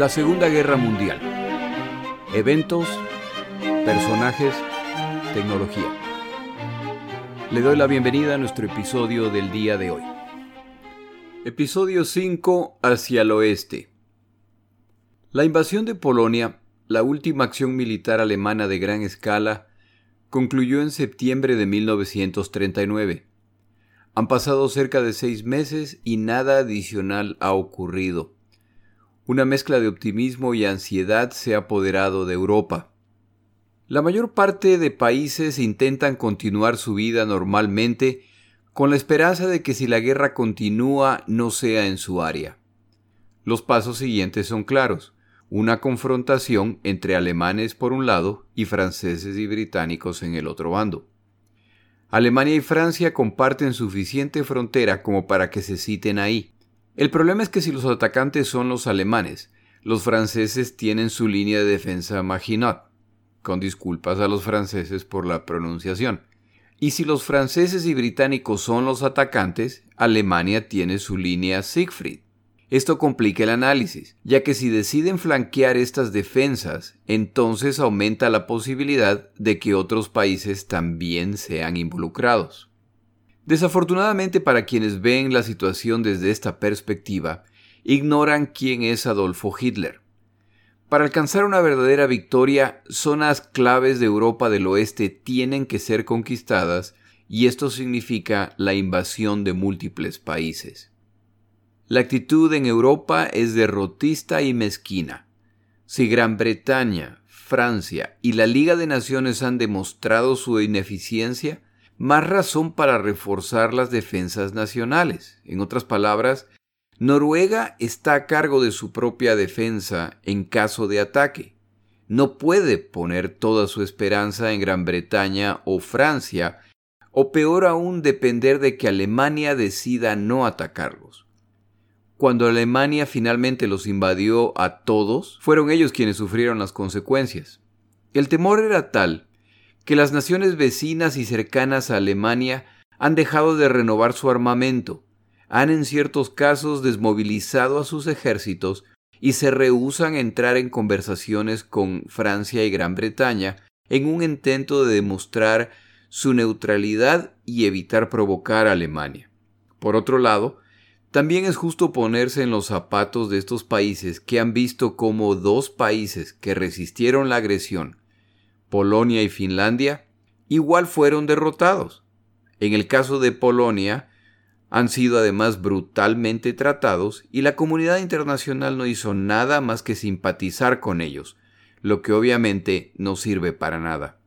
La Segunda Guerra Mundial. Eventos, personajes, tecnología. Le doy la bienvenida a nuestro episodio del día de hoy. Episodio 5 hacia el oeste. La invasión de Polonia, la última acción militar alemana de gran escala, concluyó en septiembre de 1939. Han pasado cerca de seis meses y nada adicional ha ocurrido. Una mezcla de optimismo y ansiedad se ha apoderado de Europa. La mayor parte de países intentan continuar su vida normalmente con la esperanza de que si la guerra continúa no sea en su área. Los pasos siguientes son claros. Una confrontación entre alemanes por un lado y franceses y británicos en el otro bando. Alemania y Francia comparten suficiente frontera como para que se citen ahí. El problema es que si los atacantes son los alemanes, los franceses tienen su línea de defensa Maginot, con disculpas a los franceses por la pronunciación. Y si los franceses y británicos son los atacantes, Alemania tiene su línea Siegfried. Esto complica el análisis, ya que si deciden flanquear estas defensas, entonces aumenta la posibilidad de que otros países también sean involucrados. Desafortunadamente para quienes ven la situación desde esta perspectiva, ignoran quién es Adolfo Hitler. Para alcanzar una verdadera victoria, zonas claves de Europa del Oeste tienen que ser conquistadas y esto significa la invasión de múltiples países. La actitud en Europa es derrotista y mezquina. Si Gran Bretaña, Francia y la Liga de Naciones han demostrado su ineficiencia, más razón para reforzar las defensas nacionales. En otras palabras, Noruega está a cargo de su propia defensa en caso de ataque. No puede poner toda su esperanza en Gran Bretaña o Francia, o peor aún depender de que Alemania decida no atacarlos. Cuando Alemania finalmente los invadió a todos, fueron ellos quienes sufrieron las consecuencias. El temor era tal que las naciones vecinas y cercanas a Alemania han dejado de renovar su armamento, han en ciertos casos desmovilizado a sus ejércitos y se rehúsan a entrar en conversaciones con Francia y Gran Bretaña en un intento de demostrar su neutralidad y evitar provocar a Alemania. Por otro lado, también es justo ponerse en los zapatos de estos países que han visto cómo dos países que resistieron la agresión Polonia y Finlandia, igual fueron derrotados. En el caso de Polonia, han sido además brutalmente tratados y la comunidad internacional no hizo nada más que simpatizar con ellos, lo que obviamente no sirve para nada.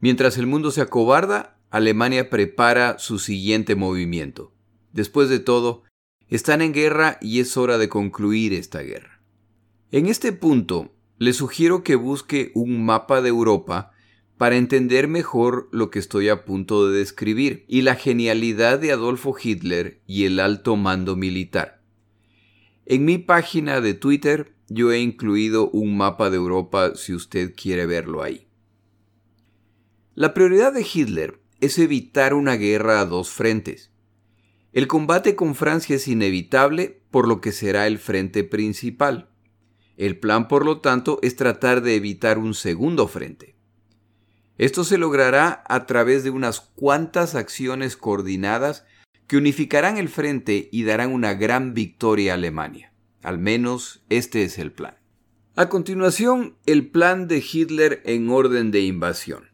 Mientras el mundo se acobarda, Alemania prepara su siguiente movimiento. Después de todo, están en guerra y es hora de concluir esta guerra. En este punto, le sugiero que busque un mapa de Europa para entender mejor lo que estoy a punto de describir y la genialidad de Adolfo Hitler y el alto mando militar. En mi página de Twitter yo he incluido un mapa de Europa si usted quiere verlo ahí. La prioridad de Hitler es evitar una guerra a dos frentes. El combate con Francia es inevitable por lo que será el frente principal. El plan, por lo tanto, es tratar de evitar un segundo frente. Esto se logrará a través de unas cuantas acciones coordinadas que unificarán el frente y darán una gran victoria a Alemania. Al menos este es el plan. A continuación, el plan de Hitler en orden de invasión.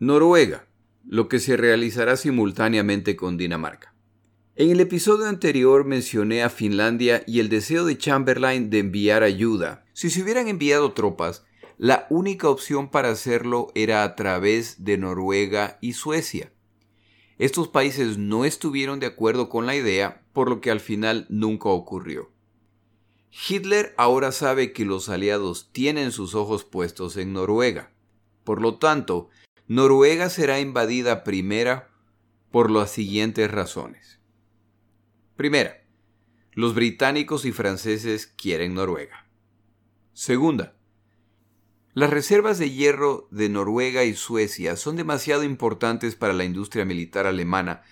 Noruega, lo que se realizará simultáneamente con Dinamarca. En el episodio anterior mencioné a Finlandia y el deseo de Chamberlain de enviar ayuda. Si se hubieran enviado tropas, la única opción para hacerlo era a través de Noruega y Suecia. Estos países no estuvieron de acuerdo con la idea, por lo que al final nunca ocurrió. Hitler ahora sabe que los aliados tienen sus ojos puestos en Noruega. Por lo tanto, Noruega será invadida primera por las siguientes razones. Primera, los británicos y franceses quieren Noruega. Segunda, las reservas de hierro de Noruega y Suecia son demasiado importantes para la industria militar alemana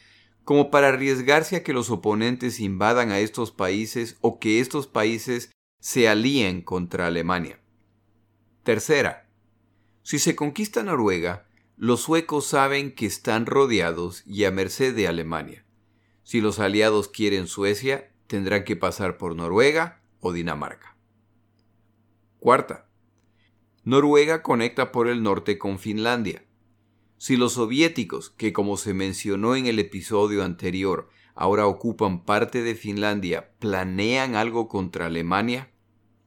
como para arriesgarse a que los oponentes invadan a estos países o que estos países se alíen contra Alemania. Tercera, si se conquista Noruega, los suecos saben que están rodeados y a merced de Alemania. Si los aliados quieren Suecia, tendrán que pasar por Noruega o Dinamarca. Cuarta, Noruega conecta por el norte con Finlandia. Si los soviéticos, que como se mencionó en el episodio anterior, ahora ocupan parte de Finlandia, planean algo contra Alemania,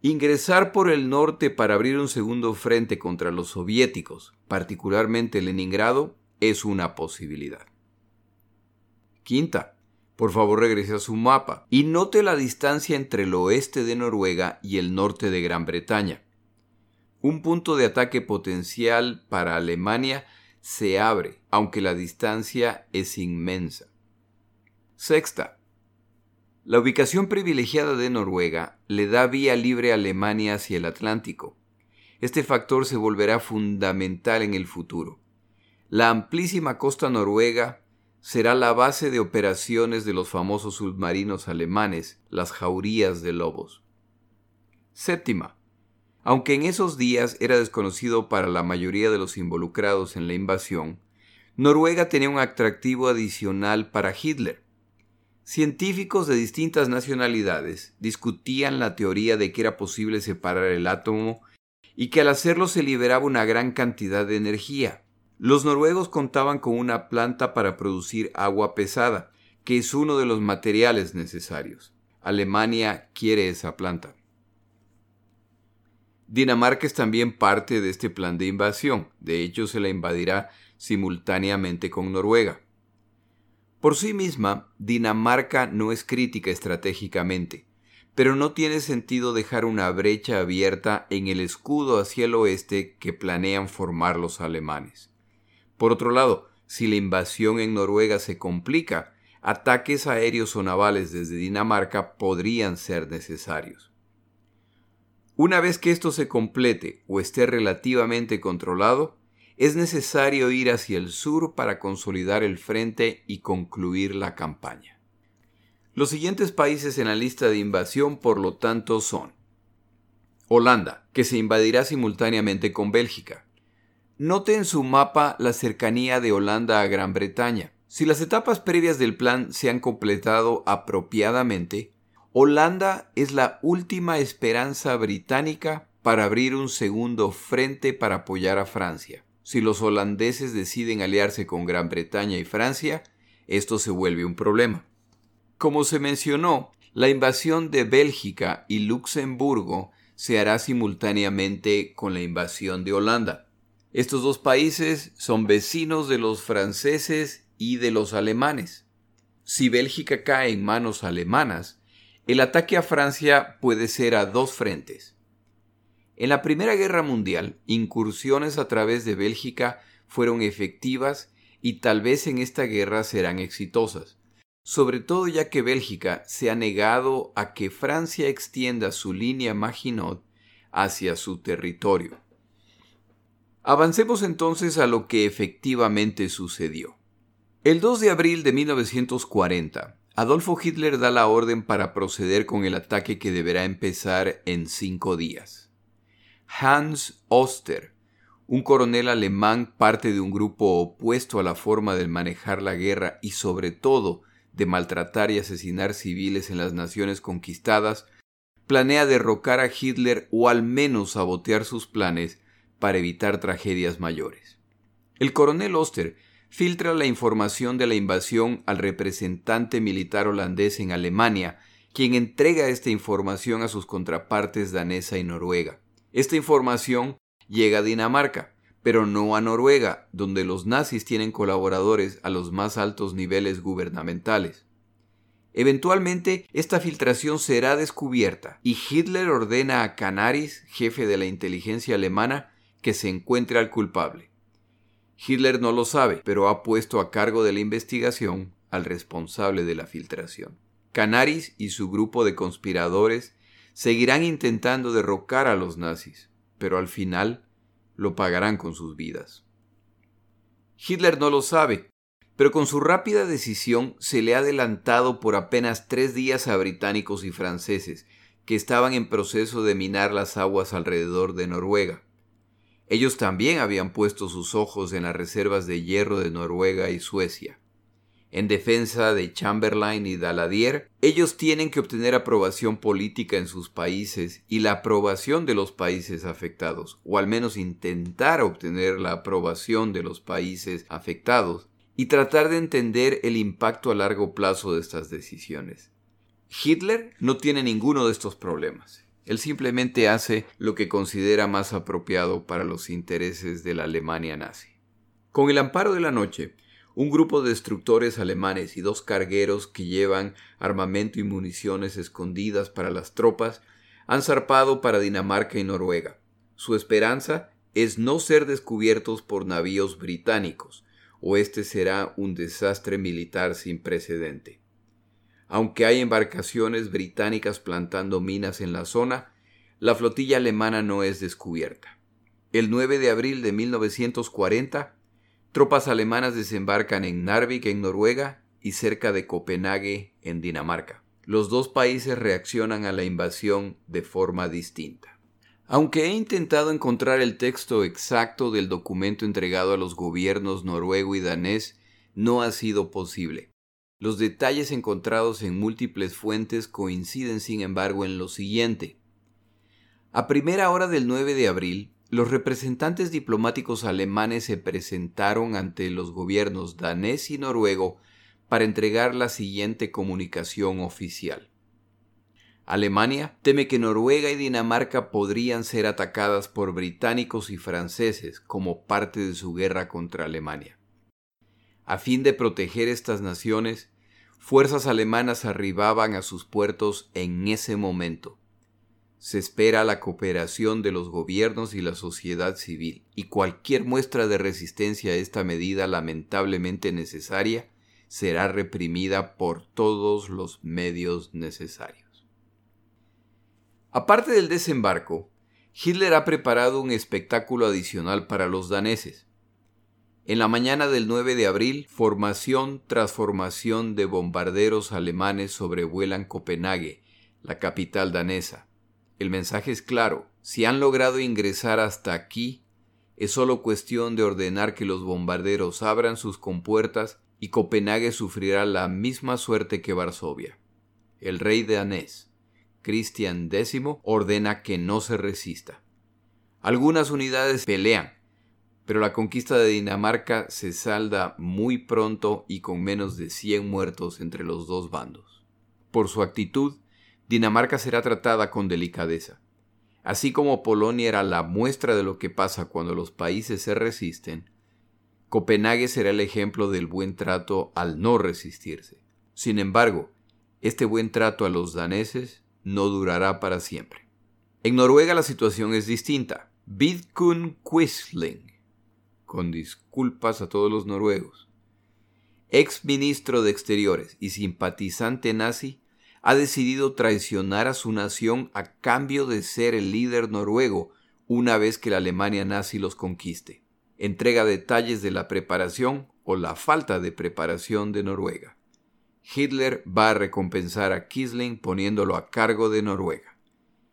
ingresar por el norte para abrir un segundo frente contra los soviéticos, particularmente Leningrado, es una posibilidad. Quinta, por favor regrese a su mapa y note la distancia entre el oeste de Noruega y el norte de Gran Bretaña. Un punto de ataque potencial para Alemania se abre, aunque la distancia es inmensa. Sexta. La ubicación privilegiada de Noruega le da vía libre a Alemania hacia el Atlántico. Este factor se volverá fundamental en el futuro. La amplísima costa noruega será la base de operaciones de los famosos submarinos alemanes, las jaurías de lobos. Séptima. Aunque en esos días era desconocido para la mayoría de los involucrados en la invasión, Noruega tenía un atractivo adicional para Hitler. Científicos de distintas nacionalidades discutían la teoría de que era posible separar el átomo y que al hacerlo se liberaba una gran cantidad de energía. Los noruegos contaban con una planta para producir agua pesada, que es uno de los materiales necesarios. Alemania quiere esa planta. Dinamarca es también parte de este plan de invasión, de hecho se la invadirá simultáneamente con Noruega. Por sí misma, Dinamarca no es crítica estratégicamente, pero no tiene sentido dejar una brecha abierta en el escudo hacia el oeste que planean formar los alemanes. Por otro lado, si la invasión en Noruega se complica, ataques aéreos o navales desde Dinamarca podrían ser necesarios. Una vez que esto se complete o esté relativamente controlado, es necesario ir hacia el sur para consolidar el frente y concluir la campaña. Los siguientes países en la lista de invasión, por lo tanto, son Holanda, que se invadirá simultáneamente con Bélgica. Note en su mapa la cercanía de Holanda a Gran Bretaña. Si las etapas previas del plan se han completado apropiadamente, Holanda es la última esperanza británica para abrir un segundo frente para apoyar a Francia. Si los holandeses deciden aliarse con Gran Bretaña y Francia, esto se vuelve un problema. Como se mencionó, la invasión de Bélgica y Luxemburgo se hará simultáneamente con la invasión de Holanda. Estos dos países son vecinos de los franceses y de los alemanes. Si Bélgica cae en manos alemanas, el ataque a Francia puede ser a dos frentes. En la Primera Guerra Mundial, incursiones a través de Bélgica fueron efectivas y tal vez en esta guerra serán exitosas, sobre todo ya que Bélgica se ha negado a que Francia extienda su línea Maginot hacia su territorio. Avancemos entonces a lo que efectivamente sucedió. El 2 de abril de 1940, Adolfo Hitler da la orden para proceder con el ataque que deberá empezar en cinco días. Hans Oster, un coronel alemán parte de un grupo opuesto a la forma de manejar la guerra y sobre todo de maltratar y asesinar civiles en las naciones conquistadas, planea derrocar a Hitler o al menos sabotear sus planes para evitar tragedias mayores. El coronel Oster filtra la información de la invasión al representante militar holandés en Alemania, quien entrega esta información a sus contrapartes danesa y noruega. Esta información llega a Dinamarca, pero no a Noruega, donde los nazis tienen colaboradores a los más altos niveles gubernamentales. Eventualmente, esta filtración será descubierta y Hitler ordena a Canaris, jefe de la inteligencia alemana, que se encuentre al culpable. Hitler no lo sabe, pero ha puesto a cargo de la investigación al responsable de la filtración. Canaris y su grupo de conspiradores seguirán intentando derrocar a los nazis, pero al final lo pagarán con sus vidas. Hitler no lo sabe, pero con su rápida decisión se le ha adelantado por apenas tres días a británicos y franceses, que estaban en proceso de minar las aguas alrededor de Noruega. Ellos también habían puesto sus ojos en las reservas de hierro de Noruega y Suecia. En defensa de Chamberlain y Daladier, ellos tienen que obtener aprobación política en sus países y la aprobación de los países afectados, o al menos intentar obtener la aprobación de los países afectados, y tratar de entender el impacto a largo plazo de estas decisiones. Hitler no tiene ninguno de estos problemas. Él simplemente hace lo que considera más apropiado para los intereses de la Alemania nazi. Con el amparo de la noche, un grupo de destructores alemanes y dos cargueros que llevan armamento y municiones escondidas para las tropas han zarpado para Dinamarca y Noruega. Su esperanza es no ser descubiertos por navíos británicos, o este será un desastre militar sin precedente. Aunque hay embarcaciones británicas plantando minas en la zona, la flotilla alemana no es descubierta. El 9 de abril de 1940, tropas alemanas desembarcan en Narvik, en Noruega, y cerca de Copenhague, en Dinamarca. Los dos países reaccionan a la invasión de forma distinta. Aunque he intentado encontrar el texto exacto del documento entregado a los gobiernos noruego y danés, no ha sido posible. Los detalles encontrados en múltiples fuentes coinciden, sin embargo, en lo siguiente. A primera hora del 9 de abril, los representantes diplomáticos alemanes se presentaron ante los gobiernos danés y noruego para entregar la siguiente comunicación oficial. Alemania teme que Noruega y Dinamarca podrían ser atacadas por británicos y franceses como parte de su guerra contra Alemania. A fin de proteger estas naciones, fuerzas alemanas arribaban a sus puertos en ese momento. Se espera la cooperación de los gobiernos y la sociedad civil, y cualquier muestra de resistencia a esta medida lamentablemente necesaria será reprimida por todos los medios necesarios. Aparte del desembarco, Hitler ha preparado un espectáculo adicional para los daneses. En la mañana del 9 de abril, formación tras formación de bombarderos alemanes sobrevuelan Copenhague, la capital danesa. El mensaje es claro, si han logrado ingresar hasta aquí, es solo cuestión de ordenar que los bombarderos abran sus compuertas y Copenhague sufrirá la misma suerte que Varsovia. El rey danés, Christian X, ordena que no se resista. Algunas unidades pelean, pero la conquista de Dinamarca se salda muy pronto y con menos de 100 muertos entre los dos bandos. Por su actitud, Dinamarca será tratada con delicadeza. Así como Polonia era la muestra de lo que pasa cuando los países se resisten, Copenhague será el ejemplo del buen trato al no resistirse. Sin embargo, este buen trato a los daneses no durará para siempre. En Noruega la situación es distinta. Vidkun Quisling, con disculpas a todos los noruegos. Ex ministro de Exteriores y simpatizante nazi, ha decidido traicionar a su nación a cambio de ser el líder noruego una vez que la Alemania nazi los conquiste. Entrega detalles de la preparación o la falta de preparación de Noruega. Hitler va a recompensar a Kisling poniéndolo a cargo de Noruega.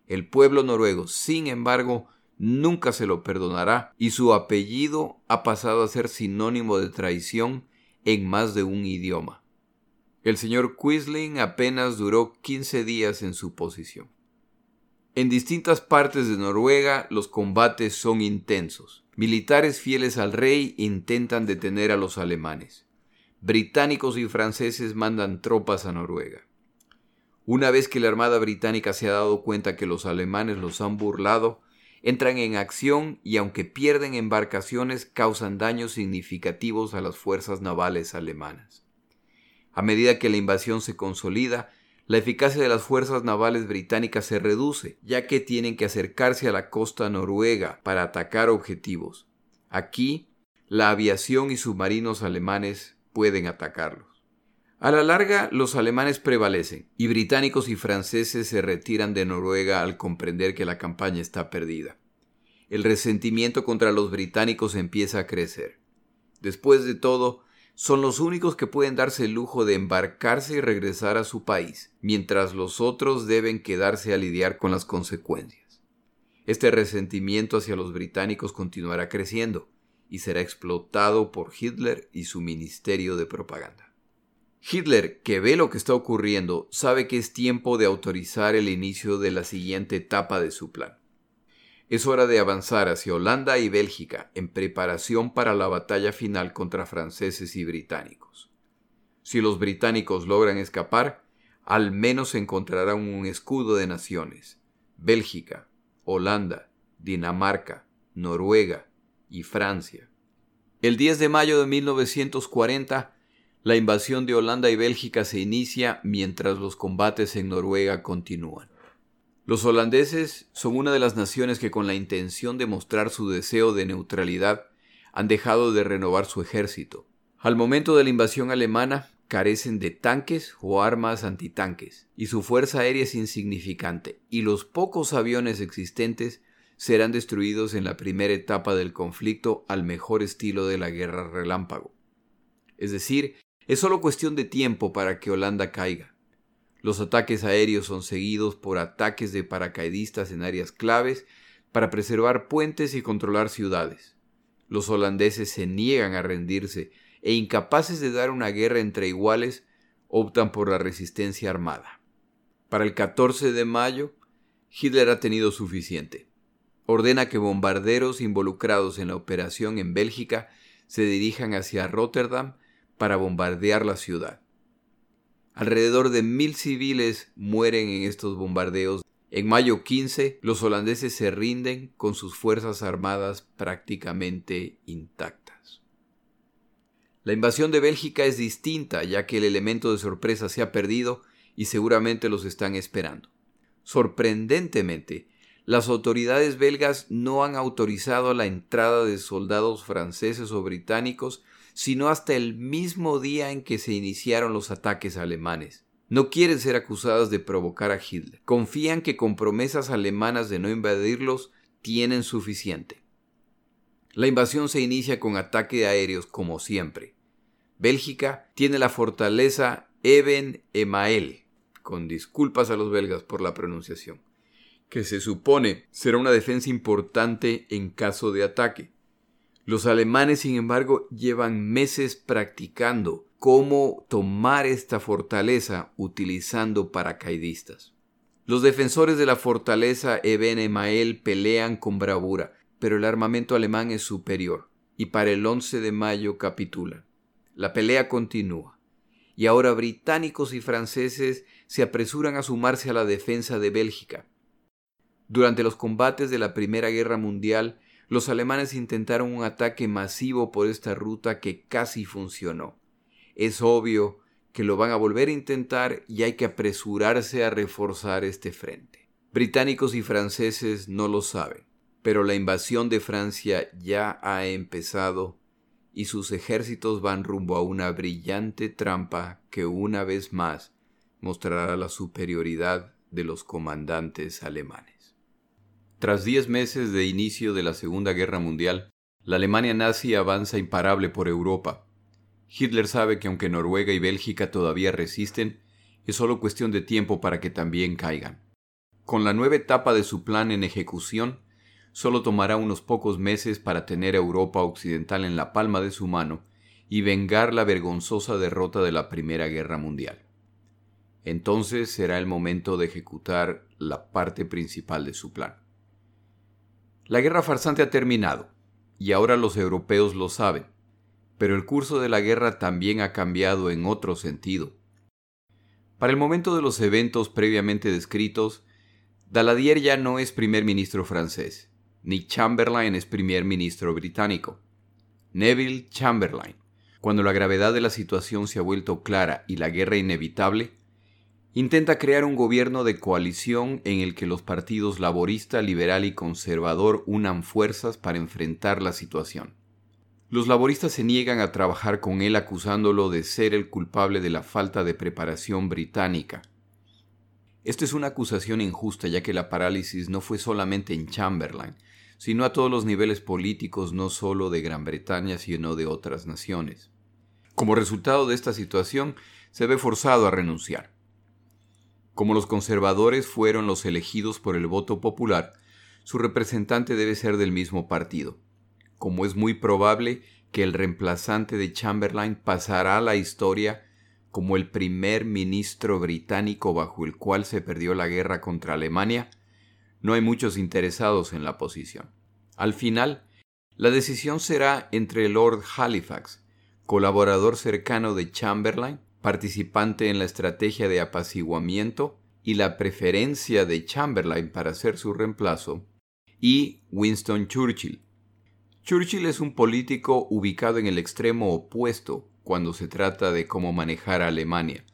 El pueblo noruego, sin embargo, nunca se lo perdonará y su apellido ha pasado a ser sinónimo de traición en más de un idioma. El señor Quisling apenas duró 15 días en su posición. En distintas partes de Noruega los combates son intensos. Militares fieles al rey intentan detener a los alemanes. Británicos y franceses mandan tropas a Noruega. Una vez que la Armada Británica se ha dado cuenta que los alemanes los han burlado, entran en acción y aunque pierden embarcaciones causan daños significativos a las fuerzas navales alemanas. A medida que la invasión se consolida, la eficacia de las fuerzas navales británicas se reduce, ya que tienen que acercarse a la costa noruega para atacar objetivos. Aquí, la aviación y submarinos alemanes pueden atacarlos. A la larga, los alemanes prevalecen y británicos y franceses se retiran de Noruega al comprender que la campaña está perdida. El resentimiento contra los británicos empieza a crecer. Después de todo, son los únicos que pueden darse el lujo de embarcarse y regresar a su país, mientras los otros deben quedarse a lidiar con las consecuencias. Este resentimiento hacia los británicos continuará creciendo y será explotado por Hitler y su ministerio de propaganda. Hitler, que ve lo que está ocurriendo, sabe que es tiempo de autorizar el inicio de la siguiente etapa de su plan. Es hora de avanzar hacia Holanda y Bélgica en preparación para la batalla final contra franceses y británicos. Si los británicos logran escapar, al menos encontrarán un escudo de naciones. Bélgica, Holanda, Dinamarca, Noruega y Francia. El 10 de mayo de 1940, la invasión de Holanda y Bélgica se inicia mientras los combates en Noruega continúan. Los holandeses son una de las naciones que con la intención de mostrar su deseo de neutralidad han dejado de renovar su ejército. Al momento de la invasión alemana carecen de tanques o armas antitanques, y su fuerza aérea es insignificante, y los pocos aviones existentes serán destruidos en la primera etapa del conflicto al mejor estilo de la guerra relámpago. Es decir, es solo cuestión de tiempo para que Holanda caiga. Los ataques aéreos son seguidos por ataques de paracaidistas en áreas claves para preservar puentes y controlar ciudades. Los holandeses se niegan a rendirse e incapaces de dar una guerra entre iguales, optan por la resistencia armada. Para el 14 de mayo, Hitler ha tenido suficiente. Ordena que bombarderos involucrados en la operación en Bélgica se dirijan hacia Rotterdam para bombardear la ciudad. Alrededor de mil civiles mueren en estos bombardeos. En mayo 15, los holandeses se rinden con sus fuerzas armadas prácticamente intactas. La invasión de Bélgica es distinta ya que el elemento de sorpresa se ha perdido y seguramente los están esperando. Sorprendentemente, las autoridades belgas no han autorizado la entrada de soldados franceses o británicos sino hasta el mismo día en que se iniciaron los ataques alemanes. No quieren ser acusadas de provocar a Hitler. Confían que con promesas alemanas de no invadirlos tienen suficiente. La invasión se inicia con ataque aéreos como siempre. Bélgica tiene la fortaleza Eben Emael, con disculpas a los belgas por la pronunciación, que se supone será una defensa importante en caso de ataque. Los alemanes, sin embargo, llevan meses practicando cómo tomar esta fortaleza utilizando paracaidistas. Los defensores de la fortaleza Eben Emael pelean con bravura, pero el armamento alemán es superior y para el 11 de mayo capitulan. La pelea continúa y ahora británicos y franceses se apresuran a sumarse a la defensa de Bélgica. Durante los combates de la Primera Guerra Mundial, los alemanes intentaron un ataque masivo por esta ruta que casi funcionó. Es obvio que lo van a volver a intentar y hay que apresurarse a reforzar este frente. Británicos y franceses no lo saben, pero la invasión de Francia ya ha empezado y sus ejércitos van rumbo a una brillante trampa que una vez más mostrará la superioridad de los comandantes alemanes. Tras diez meses de inicio de la Segunda Guerra Mundial, la Alemania nazi avanza imparable por Europa. Hitler sabe que aunque Noruega y Bélgica todavía resisten, es solo cuestión de tiempo para que también caigan. Con la nueva etapa de su plan en ejecución, solo tomará unos pocos meses para tener a Europa Occidental en la palma de su mano y vengar la vergonzosa derrota de la Primera Guerra Mundial. Entonces será el momento de ejecutar la parte principal de su plan. La guerra farsante ha terminado, y ahora los europeos lo saben, pero el curso de la guerra también ha cambiado en otro sentido. Para el momento de los eventos previamente descritos, Daladier ya no es primer ministro francés, ni Chamberlain es primer ministro británico. Neville Chamberlain, cuando la gravedad de la situación se ha vuelto clara y la guerra inevitable, intenta crear un gobierno de coalición en el que los partidos laborista, liberal y conservador unan fuerzas para enfrentar la situación. Los laboristas se niegan a trabajar con él acusándolo de ser el culpable de la falta de preparación británica. Esta es una acusación injusta ya que la parálisis no fue solamente en Chamberlain, sino a todos los niveles políticos no solo de Gran Bretaña sino de otras naciones. Como resultado de esta situación, se ve forzado a renunciar. Como los conservadores fueron los elegidos por el voto popular, su representante debe ser del mismo partido. Como es muy probable que el reemplazante de Chamberlain pasará a la historia como el primer ministro británico bajo el cual se perdió la guerra contra Alemania, no hay muchos interesados en la posición. Al final, la decisión será entre Lord Halifax, colaborador cercano de Chamberlain, participante en la estrategia de apaciguamiento y la preferencia de Chamberlain para ser su reemplazo, y Winston Churchill. Churchill es un político ubicado en el extremo opuesto cuando se trata de cómo manejar a Alemania.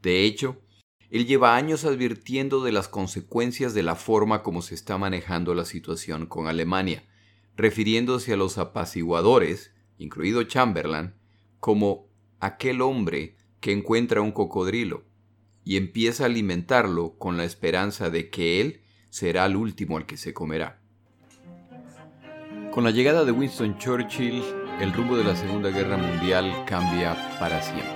De hecho, él lleva años advirtiendo de las consecuencias de la forma como se está manejando la situación con Alemania, refiriéndose a los apaciguadores, incluido Chamberlain, como aquel hombre que encuentra un cocodrilo y empieza a alimentarlo con la esperanza de que él será el último al que se comerá. Con la llegada de Winston Churchill, el rumbo de la Segunda Guerra Mundial cambia para siempre.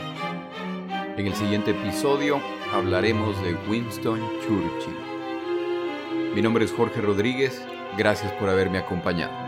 En el siguiente episodio hablaremos de Winston Churchill. Mi nombre es Jorge Rodríguez, gracias por haberme acompañado.